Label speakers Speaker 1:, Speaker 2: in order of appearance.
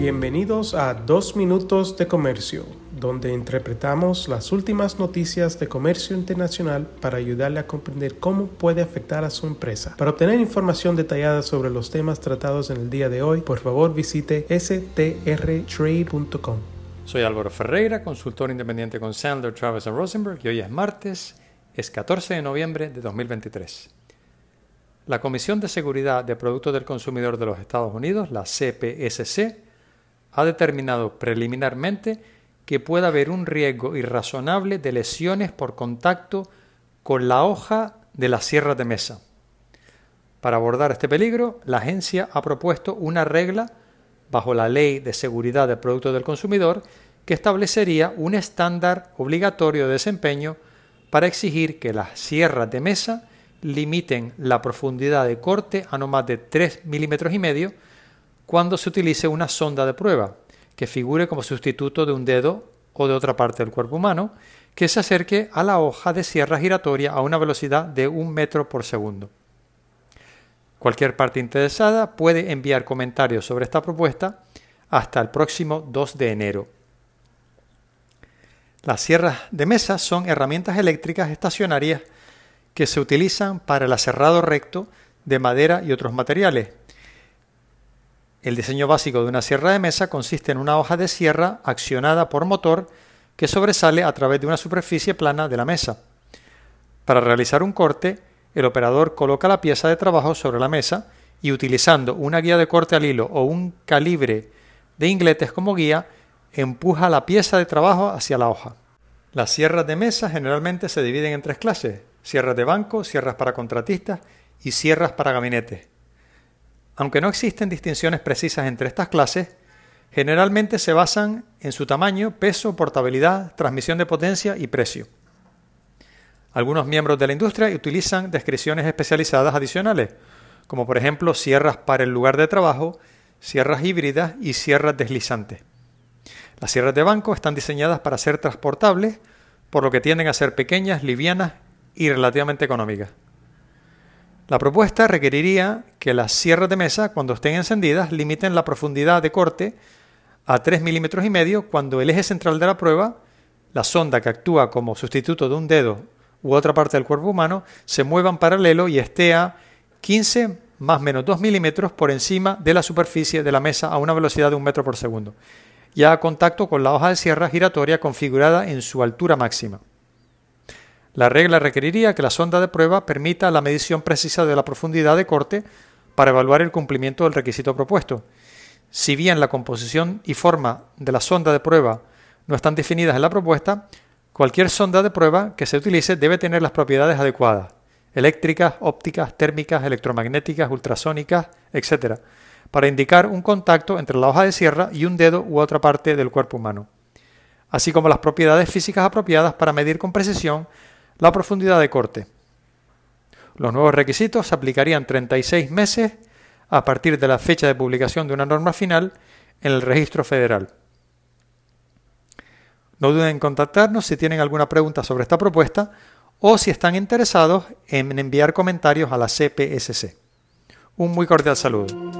Speaker 1: Bienvenidos a Dos Minutos de Comercio, donde interpretamos las últimas noticias de comercio internacional para ayudarle a comprender cómo puede afectar a su empresa. Para obtener información detallada sobre los temas tratados en el día de hoy, por favor visite strtrade.com.
Speaker 2: Soy Álvaro Ferreira, consultor independiente con Sandler, Travis Rosenberg y hoy es martes, es 14 de noviembre de 2023. La Comisión de Seguridad de Productos del Consumidor de los Estados Unidos, la CPSC, ha determinado preliminarmente que puede haber un riesgo irrazonable de lesiones por contacto con la hoja de la sierra de mesa. Para abordar este peligro, la agencia ha propuesto una regla bajo la Ley de Seguridad de Productos del Consumidor que establecería un estándar obligatorio de desempeño para exigir que las sierras de mesa limiten la profundidad de corte a no más de 3 milímetros y medio cuando se utilice una sonda de prueba que figure como sustituto de un dedo o de otra parte del cuerpo humano que se acerque a la hoja de sierra giratoria a una velocidad de un metro por segundo. Cualquier parte interesada puede enviar comentarios sobre esta propuesta hasta el próximo 2 de enero. Las sierras de mesa son herramientas eléctricas estacionarias que se utilizan para el aserrado recto de madera y otros materiales el diseño básico de una sierra de mesa consiste en una hoja de sierra accionada por motor que sobresale a través de una superficie plana de la mesa. Para realizar un corte, el operador coloca la pieza de trabajo sobre la mesa y utilizando una guía de corte al hilo o un calibre de ingletes como guía, empuja la pieza de trabajo hacia la hoja. Las sierras de mesa generalmente se dividen en tres clases, sierras de banco, sierras para contratistas y sierras para gabinetes. Aunque no existen distinciones precisas entre estas clases, generalmente se basan en su tamaño, peso, portabilidad, transmisión de potencia y precio. Algunos miembros de la industria utilizan descripciones especializadas adicionales, como por ejemplo sierras para el lugar de trabajo, sierras híbridas y sierras deslizantes. Las sierras de banco están diseñadas para ser transportables, por lo que tienden a ser pequeñas, livianas y relativamente económicas. La propuesta requeriría que las sierras de mesa, cuando estén encendidas, limiten la profundidad de corte a 3 milímetros y medio cuando el eje central de la prueba, la sonda que actúa como sustituto de un dedo u otra parte del cuerpo humano, se mueva en paralelo y esté a 15 más menos 2 milímetros por encima de la superficie de la mesa a una velocidad de un metro por segundo, ya a contacto con la hoja de sierra giratoria configurada en su altura máxima. La regla requeriría que la sonda de prueba permita la medición precisa de la profundidad de corte para evaluar el cumplimiento del requisito propuesto. Si bien la composición y forma de la sonda de prueba no están definidas en la propuesta, cualquier sonda de prueba que se utilice debe tener las propiedades adecuadas, eléctricas, ópticas, térmicas, electromagnéticas, ultrasónicas, etc., para indicar un contacto entre la hoja de sierra y un dedo u otra parte del cuerpo humano, así como las propiedades físicas apropiadas para medir con precisión la profundidad de corte. Los nuevos requisitos se aplicarían 36 meses a partir de la fecha de publicación de una norma final en el registro federal. No duden en contactarnos si tienen alguna pregunta sobre esta propuesta o si están interesados en enviar comentarios a la CPSC. Un muy cordial saludo.